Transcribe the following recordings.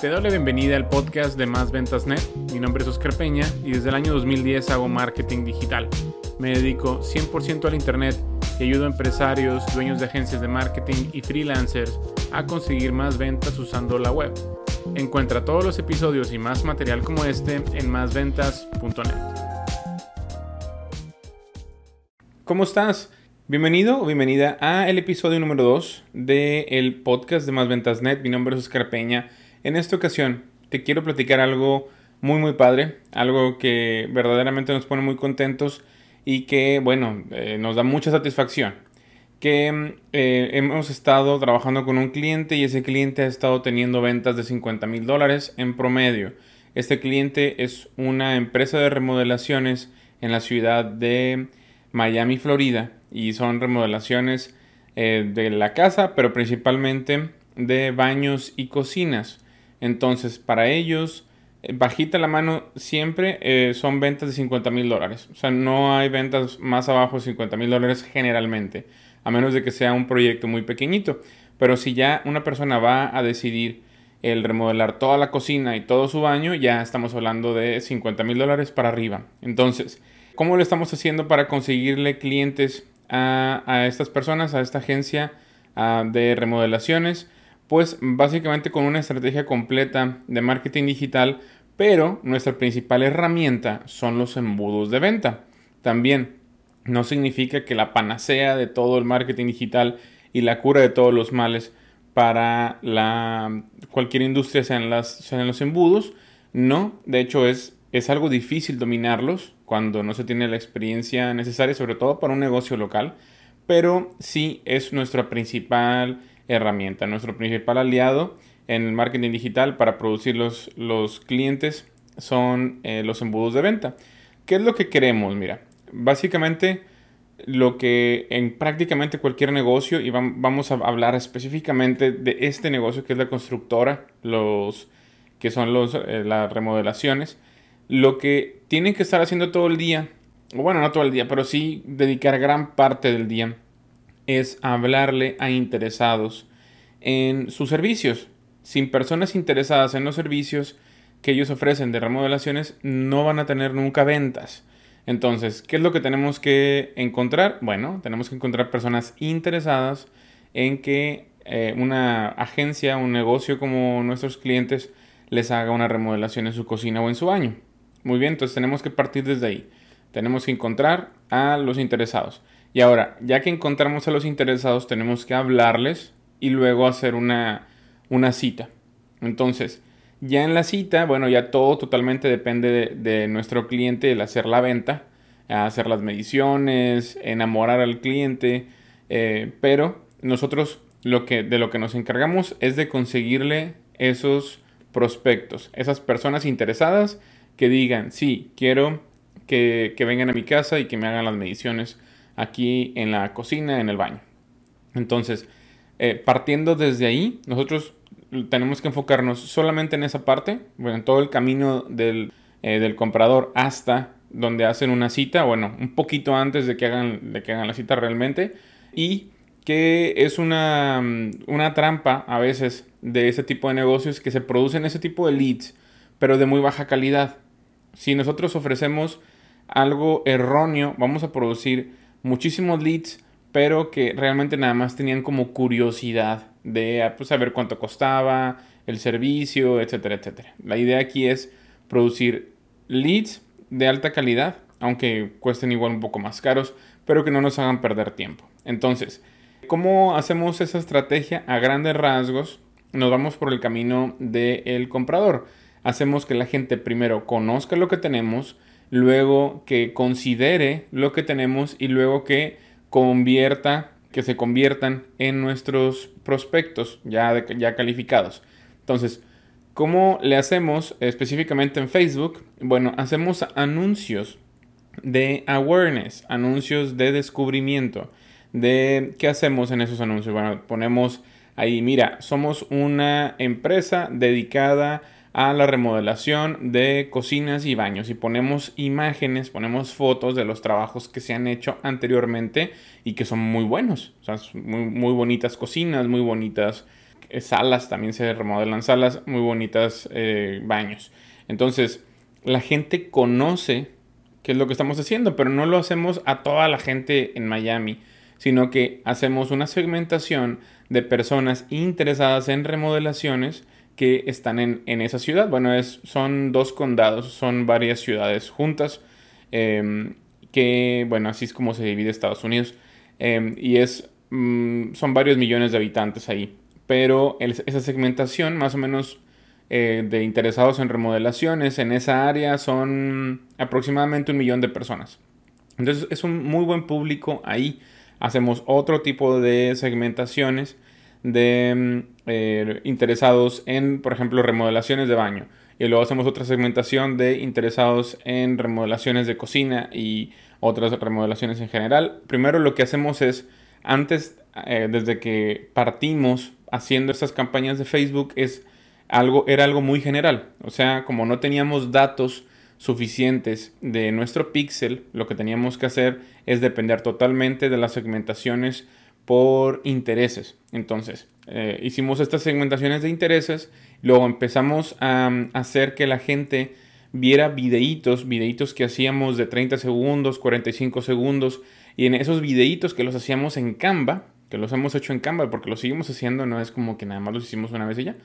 Te doy la bienvenida al podcast de Más Ventas Net. Mi nombre es Oscar Peña y desde el año 2010 hago marketing digital. Me dedico 100% al Internet y ayudo a empresarios, dueños de agencias de marketing y freelancers a conseguir más ventas usando la web. Encuentra todos los episodios y más material como este en másventas.net. ¿Cómo estás? Bienvenido o bienvenida a el episodio número 2 del podcast de Más Ventas Net. Mi nombre es Oscar Peña. En esta ocasión te quiero platicar algo muy muy padre, algo que verdaderamente nos pone muy contentos y que bueno, eh, nos da mucha satisfacción. Que eh, hemos estado trabajando con un cliente y ese cliente ha estado teniendo ventas de 50 mil dólares en promedio. Este cliente es una empresa de remodelaciones en la ciudad de Miami, Florida y son remodelaciones eh, de la casa, pero principalmente de baños y cocinas. Entonces, para ellos, eh, bajita la mano siempre eh, son ventas de 50 mil dólares. O sea, no hay ventas más abajo de 50 mil dólares generalmente, a menos de que sea un proyecto muy pequeñito. Pero si ya una persona va a decidir el remodelar toda la cocina y todo su baño, ya estamos hablando de 50 mil dólares para arriba. Entonces, ¿cómo lo estamos haciendo para conseguirle clientes a, estas personas, a esta agencia de remodelaciones, pues básicamente con una estrategia completa de marketing digital, pero nuestra principal herramienta son los embudos de venta. También no significa que la panacea de todo el marketing digital y la cura de todos los males para la, cualquier industria sean, las, sean los embudos. No, de hecho es, es algo difícil dominarlos cuando no se tiene la experiencia necesaria, sobre todo para un negocio local, pero sí es nuestra principal herramienta, nuestro principal aliado en marketing digital para producir los, los clientes son eh, los embudos de venta. ¿Qué es lo que queremos? Mira, básicamente lo que en prácticamente cualquier negocio, y vamos a hablar específicamente de este negocio que es la constructora, los que son los, eh, las remodelaciones, lo que tienen que estar haciendo todo el día, o bueno, no todo el día, pero sí dedicar gran parte del día, es hablarle a interesados en sus servicios. Sin personas interesadas en los servicios que ellos ofrecen de remodelaciones, no van a tener nunca ventas. Entonces, ¿qué es lo que tenemos que encontrar? Bueno, tenemos que encontrar personas interesadas en que eh, una agencia, un negocio como nuestros clientes les haga una remodelación en su cocina o en su baño. Muy bien, entonces tenemos que partir desde ahí. Tenemos que encontrar a los interesados. Y ahora, ya que encontramos a los interesados, tenemos que hablarles y luego hacer una, una cita. Entonces, ya en la cita, bueno, ya todo totalmente depende de, nuestro cliente, el hacer la venta, hacer las mediciones, enamorar al cliente, eh, pero nosotros lo que, de lo que nos encargamos es de conseguirle esos prospectos, esas personas interesadas que digan, sí, quiero que, vengan a mi casa y que me hagan las mediciones aquí en la cocina, en el baño. Entonces, eh, partiendo desde ahí, nosotros tenemos que enfocarnos solamente en esa parte, bueno, en todo el camino del, eh, del, comprador hasta donde hacen una cita, bueno, un poquito antes de que hagan, de que hagan la cita realmente, y que es una, una trampa a veces de ese tipo de negocios que se producen ese tipo de leads, pero de muy baja calidad si nosotros ofrecemos algo erróneo, vamos a producir muchísimos leads, pero que realmente nada más tenían como curiosidad de ah, pues, saber cuánto costaba, el servicio, etcétera, etcétera. La idea aquí es producir leads de alta calidad, aunque cuesten igual un poco más caros, pero que no nos hagan perder tiempo. Entonces, ¿cómo hacemos esa estrategia a grandes rasgos? Nos vamos por el camino del comprador hacemos que la gente primero conozca lo que tenemos, luego que considere lo que tenemos y luego que convierta, que se conviertan en nuestros prospectos ya, ya calificados. Entonces, ¿cómo le hacemos específicamente en Facebook? Bueno, hacemos anuncios de awareness, anuncios de descubrimiento. De qué hacemos en esos anuncios. Bueno, ponemos ahí, mira, somos una empresa dedicada a la remodelación de cocinas y baños y ponemos imágenes, ponemos fotos de los trabajos que se han hecho anteriormente y que son muy buenos. O sea, muy, muy bonitas cocinas, muy bonitas salas, también se remodelan salas, muy bonitas eh, baños. Entonces, la gente conoce qué es lo que estamos haciendo, pero no lo hacemos a toda la gente en Miami, sino que hacemos una segmentación de personas interesadas en remodelaciones que están en, esa ciudad. Bueno, es, son dos condados, son varias ciudades juntas, em, que, bueno, así es como se divide Estados Unidos. Em, y es, mm, son varios millones de habitantes ahí. Pero esa segmentación, más o menos eh, de interesados en remodelaciones en esa área, son aproximadamente un millón de personas. Entonces es un muy buen público ahí. Hacemos otro tipo de segmentaciones de mm, eh, interesados en, por ejemplo, remodelaciones de baño. Y luego hacemos otra segmentación de interesados en remodelaciones de cocina y otras remodelaciones en general. Primero lo que hacemos es, antes, eh, desde que partimos haciendo estas campañas de Facebook, es algo, era algo muy general. O sea, como no teníamos datos suficientes de nuestro pixel, lo que teníamos que hacer es depender totalmente de las segmentaciones por intereses. Entonces, eh, hicimos estas segmentaciones de intereses, luego empezamos a, hacer que la gente viera videitos, videitos que hacíamos de 30 segundos, 45 segundos, y en esos videitos que los hacíamos en Canva, que los hemos hecho en Canva porque los seguimos haciendo, no es como que nada más los hicimos una vez y ya.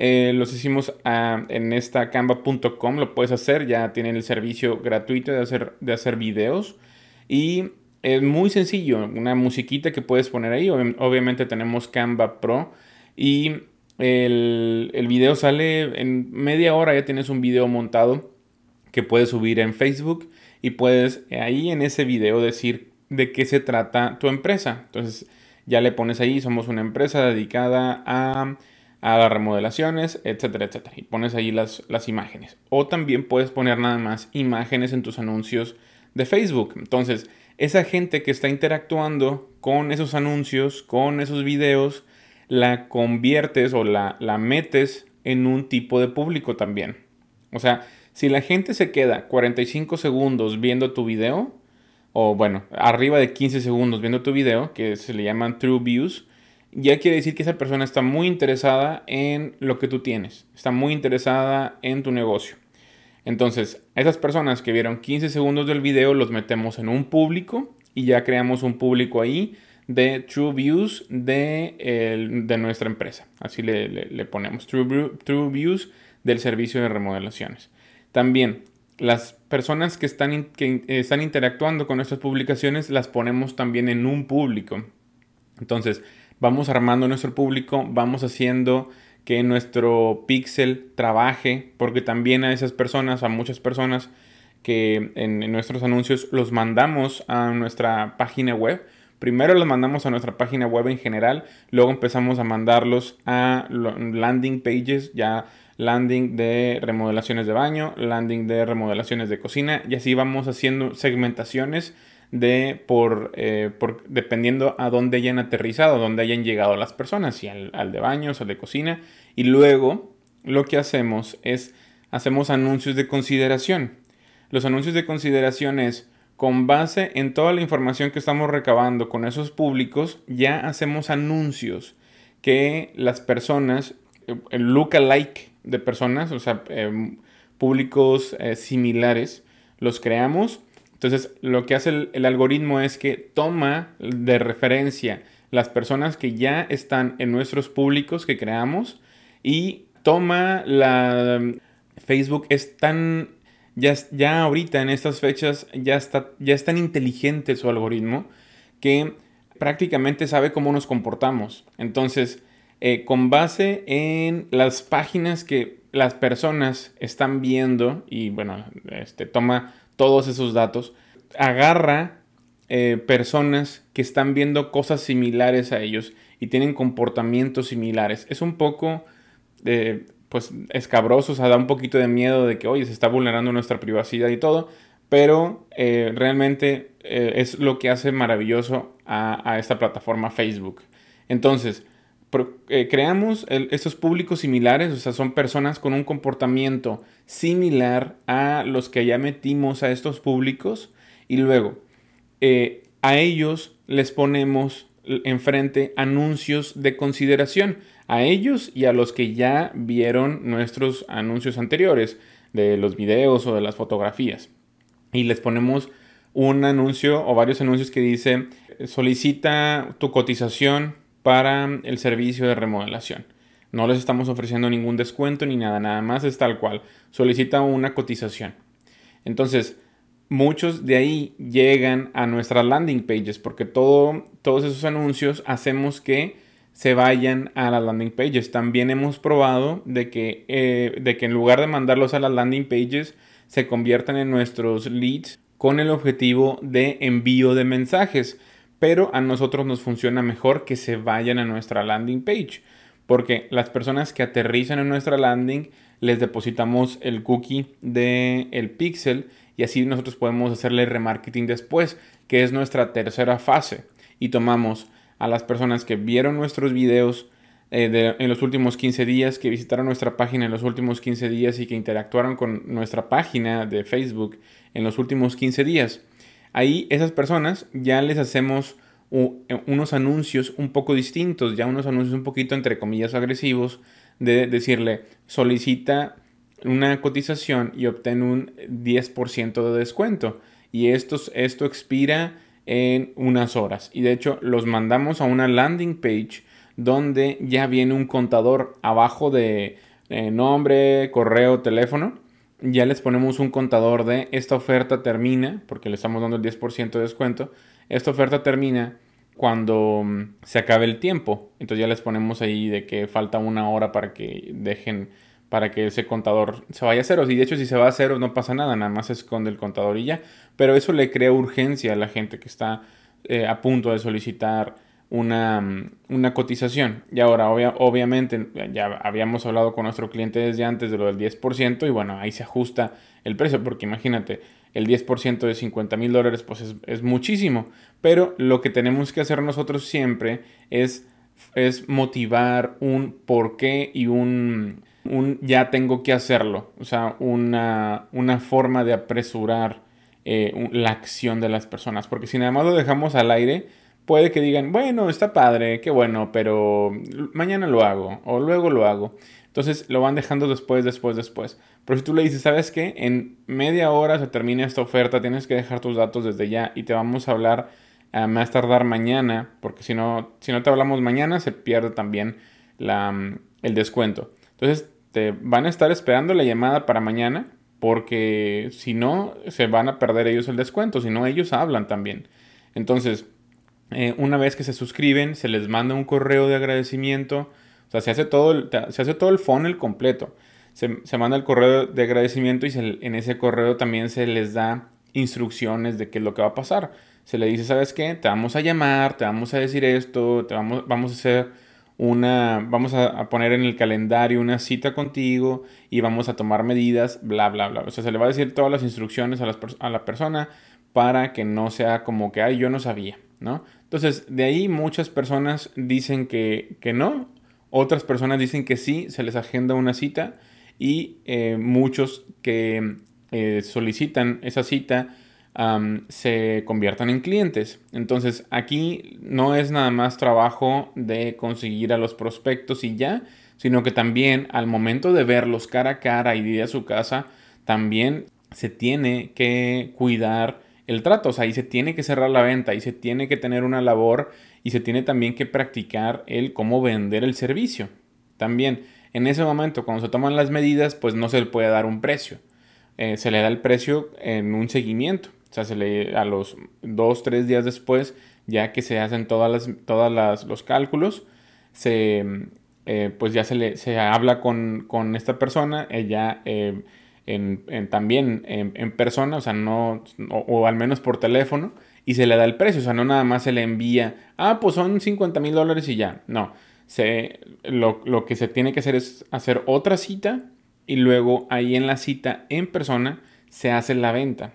Eh, los hicimos ah, en esta canva.com, lo puedes hacer, ya tienen el servicio gratuito de hacer, de hacer videos. Y es muy sencillo, una musiquita que puedes poner ahí. Obviamente tenemos Canva Pro y el, el, video sale en media hora, ya tienes un video montado que puedes subir en Facebook y puedes ahí en ese video decir de qué se trata tu empresa. Entonces ya le pones ahí, somos una empresa dedicada a, a las remodelaciones, etcétera, etcétera. Y pones ahí las, las imágenes. O también puedes poner nada más imágenes en tus anuncios de Facebook. Entonces, esa gente que está interactuando con esos anuncios, con esos videos, la conviertes o la, la metes en un tipo de público también. O sea, si la gente se queda 45 segundos viendo tu video, o bueno, arriba de 15 segundos viendo tu video, que se le llaman True Views, ya quiere decir que esa persona está muy interesada en lo que tú tienes, está muy interesada en tu negocio. Entonces, esas personas que vieron 15 segundos del video los metemos en un público y ya creamos un público ahí de True Views de, de nuestra empresa. Así le, ponemos True, True, Views del servicio de remodelaciones. También las personas que están, que están interactuando con nuestras publicaciones las ponemos también en un público. Entonces, vamos armando nuestro público, vamos haciendo que nuestro pixel trabaje, porque también a esas personas, a muchas personas que en, nuestros anuncios los mandamos a nuestra página web. Primero los mandamos a nuestra página web en general, luego empezamos a mandarlos a landing pages, ya landing de remodelaciones de baño, landing de remodelaciones de cocina y así vamos haciendo segmentaciones de por, eh, por, dependiendo a dónde hayan aterrizado, dónde hayan llegado las personas, si al, al, de baños, al de cocina. Y luego lo que hacemos es, hacemos anuncios de consideración. Los anuncios de consideración es, con base en toda la información que estamos recabando con esos públicos, ya hacemos anuncios que las personas, el lookalike de personas, o sea, eh, públicos eh, similares, los creamos entonces, lo que hace el, algoritmo es que toma de referencia las personas que ya están en nuestros públicos que creamos y toma la... Facebook es tan... Ya, ya ahorita en estas fechas ya, está, ya es tan inteligente su algoritmo que prácticamente sabe cómo nos comportamos. Entonces, eh, con base en las páginas que las personas están viendo y bueno, este, toma todos esos datos, agarra eh, personas que están viendo cosas similares a ellos y tienen comportamientos similares. Es un poco, eh, pues, escabroso, o sea, da un poquito de miedo de que, oye, se está vulnerando nuestra privacidad y todo, pero eh, realmente es lo que hace maravilloso a, a esta plataforma Facebook. Entonces, eh, creamos estos públicos similares, o sea, son personas con un comportamiento similar a los que ya metimos a estos públicos y luego eh, a ellos les ponemos enfrente anuncios de consideración. a ellos y a los que ya vieron nuestros anuncios anteriores de los videos o de las fotografías. Y les ponemos un anuncio o varios anuncios que dice solicita tu cotización para el servicio de remodelación. No les estamos ofreciendo ningún descuento ni nada, nada más es tal cual. Solicita una cotización. Entonces, muchos de ahí llegan a nuestras landing pages porque todo, todos esos anuncios hacemos que se vayan a las landing pages. También hemos probado de que, eh, de que en lugar de mandarlos a las landing pages, se conviertan en nuestros leads con el objetivo de envío de mensajes. Pero a nosotros nos funciona mejor que se vayan a nuestra landing page. Porque las personas que aterrizan en nuestra landing les depositamos el cookie del el pixel y así nosotros podemos hacerle remarketing después, que es nuestra tercera fase. Y tomamos a las personas que vieron nuestros videos eh, en los últimos 15 días, que visitaron nuestra página en los últimos 15 días y que interactuaron con nuestra página de Facebook en los últimos 15 días. Ahí esas personas ya les hacemos eh, unos anuncios un poco distintos, ya unos anuncios un poquito entre comillas agresivos, de decirle solicita una cotización y obtén un 10% de descuento. Y esto, esto expira en unas horas. Y de hecho los mandamos a una landing page donde ya viene un contador abajo de eh, nombre, correo, teléfono. Ya les ponemos un contador de esta oferta termina, porque le estamos dando el 10% de descuento. Esta oferta termina cuando mm, se acabe el tiempo. Entonces ya les ponemos ahí de que falta una hora para que dejen para que ese contador se vaya a cero. Y de hecho, si se va a cero, no pasa nada, nada más se esconde el contador y ya. Pero eso le crea urgencia a la gente que está eh, a punto de solicitar una, una cotización. Y ahora, obviamente, ya habíamos hablado con nuestro cliente desde antes de lo del 10%, y bueno, ahí se ajusta el precio, porque imagínate, el 10% de 50 mil dólares, pues es, muchísimo. Pero lo que tenemos que hacer nosotros siempre es, es motivar un porqué y un un ya tengo que hacerlo, o sea, una, una forma de apresurar eh, la acción de las personas, porque si nada más lo dejamos al aire, puede que digan, bueno, está padre, qué bueno, pero mañana lo hago o luego lo hago. Entonces lo van dejando después, después, después. Pero si tú le dices, ¿sabes qué? En media hora se termina esta oferta, tienes que dejar tus datos desde ya y te vamos a hablar a más tardar mañana, porque si no, si no te hablamos mañana, se pierde también la, el descuento. Entonces te van a estar esperando la llamada para mañana porque si no, se van a perder ellos el descuento, si no, ellos hablan también. Entonces, eh, una vez que se suscriben, se les manda un correo de agradecimiento, o sea, se hace todo el, se hace todo el funnel completo. Se, se manda el correo de agradecimiento y en ese correo también se les da instrucciones de qué es lo que va a pasar. Se le dice, ¿sabes qué? Te vamos a llamar, te vamos a decir esto, te vamos, vamos a hacer una, vamos a, poner en el calendario una cita contigo y vamos a tomar medidas, bla, bla, bla. O sea, se le va a decir todas las instrucciones a, a la persona para que no sea como que, ay, yo no sabía, ¿no? Entonces, de ahí muchas personas dicen que, que no, otras personas dicen que sí, se les agenda una cita y eh, muchos que eh, solicitan esa cita se conviertan en clientes. Entonces aquí no es nada más trabajo de conseguir a los prospectos y ya, sino que también al momento de verlos cara a cara y ir a su casa, también se tiene que cuidar el trato, o sea, ahí se tiene que cerrar la venta, y se tiene que tener una labor y se tiene también que practicar el cómo vender el servicio. También en ese momento, cuando se toman las medidas, pues no se le puede dar un precio. Eh, se le da el precio en un seguimiento. O sea, se le, a los dos, tres días después, ya que se hacen todas las, todas los cálculos, se, eh, pues ya se, le, se habla con, con esta persona, ella eh, en, también en, persona, o sea, no, o, al menos por teléfono, y se le da el precio, o sea, no nada más se le envía, ah, pues son 50 mil dólares y ya, no, se, lo, lo que se tiene que hacer es hacer otra cita y luego ahí en la cita en persona se hace la venta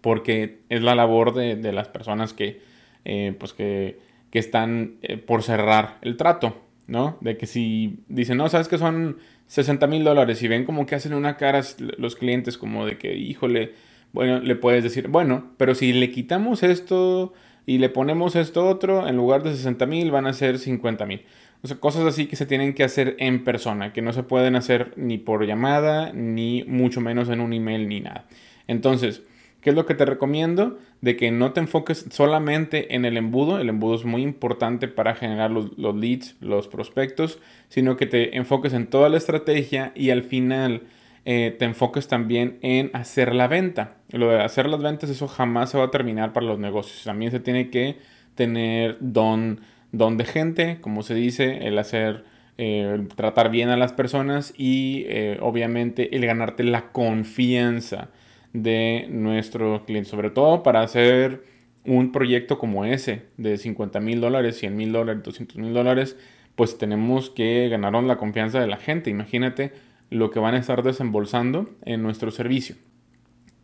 porque es la labor de, las personas que, eh, pues que, están eh, por cerrar el trato, ¿no? De que si dicen, no, sabes que son 60 mil dólares y ven como que hacen una cara los clientes como de que, híjole, bueno, le puedes decir, bueno, pero si le quitamos esto y le ponemos esto otro, en lugar de 60 mil van a ser 50 mil. O sea, cosas así que se tienen que hacer en persona, que no se pueden hacer ni por llamada, ni mucho menos en un email, ni nada. Entonces, ¿qué es lo que te recomiendo? De que no te enfoques solamente en el embudo. El embudo es muy importante para generar los, los leads, los prospectos, sino que te enfoques en toda la estrategia y al final eh, te enfoques también en hacer la venta. Lo de hacer las ventas, eso jamás se va a terminar para los negocios. También se tiene que tener don, don de gente, como se dice, el hacer, eh, tratar bien a las personas y eh, obviamente el ganarte la confianza de nuestro cliente, sobre todo para hacer un proyecto como ese de 50 mil dólares, 100 mil dólares, 200 mil dólares, pues tenemos que ganar la confianza de la gente. Imagínate lo que van a estar desembolsando en nuestro servicio.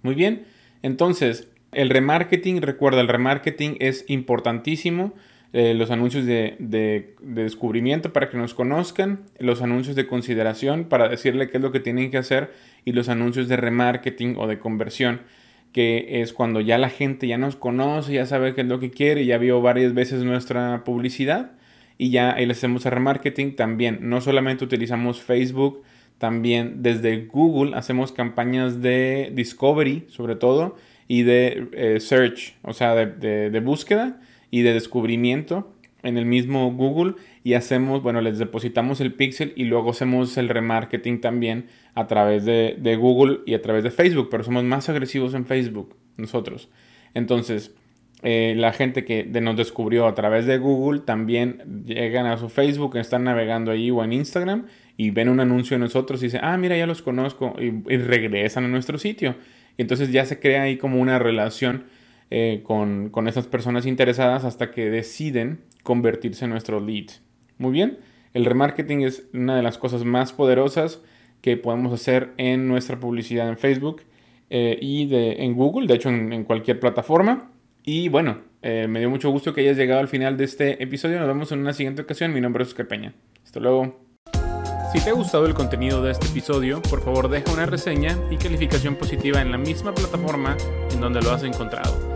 Muy bien, entonces el remarketing, recuerda, el remarketing es importantísimo. Eh, los anuncios de, de, descubrimiento para que nos conozcan, los anuncios de consideración para decirle qué es lo que tienen que hacer y los anuncios de remarketing o de conversión, que es cuando ya la gente ya nos conoce, ya sabe qué es lo que quiere, ya vio varias veces nuestra publicidad y ya ahí le hacemos el remarketing también. No solamente utilizamos Facebook, también desde Google hacemos campañas de discovery, sobre todo, y de eh, search, o sea, de, búsqueda y de descubrimiento en el mismo Google y hacemos, bueno, les depositamos el pixel y luego hacemos el remarketing también a través de, de, Google y a través de Facebook, pero somos más agresivos en Facebook nosotros. Entonces, eh, la gente que nos descubrió a través de Google también llegan a su Facebook, están navegando ahí o en Instagram y ven un anuncio de nosotros y dicen, ah, mira, ya los conozco y, regresan a nuestro sitio. Y entonces ya se crea ahí como una relación eh, con, con esas personas interesadas hasta que deciden convertirse en nuestros leads. Muy bien, el remarketing es una de las cosas más poderosas que podemos hacer en nuestra publicidad en Facebook eh, y de, en Google, de hecho en cualquier plataforma. Y bueno, eh, me dio mucho gusto que hayas llegado al final de este episodio. Nos vemos en una siguiente ocasión. Mi nombre es Oscar Peña. Hasta luego. Si te ha gustado el contenido de este episodio, por favor deja una reseña y calificación positiva en la misma plataforma en donde lo has encontrado.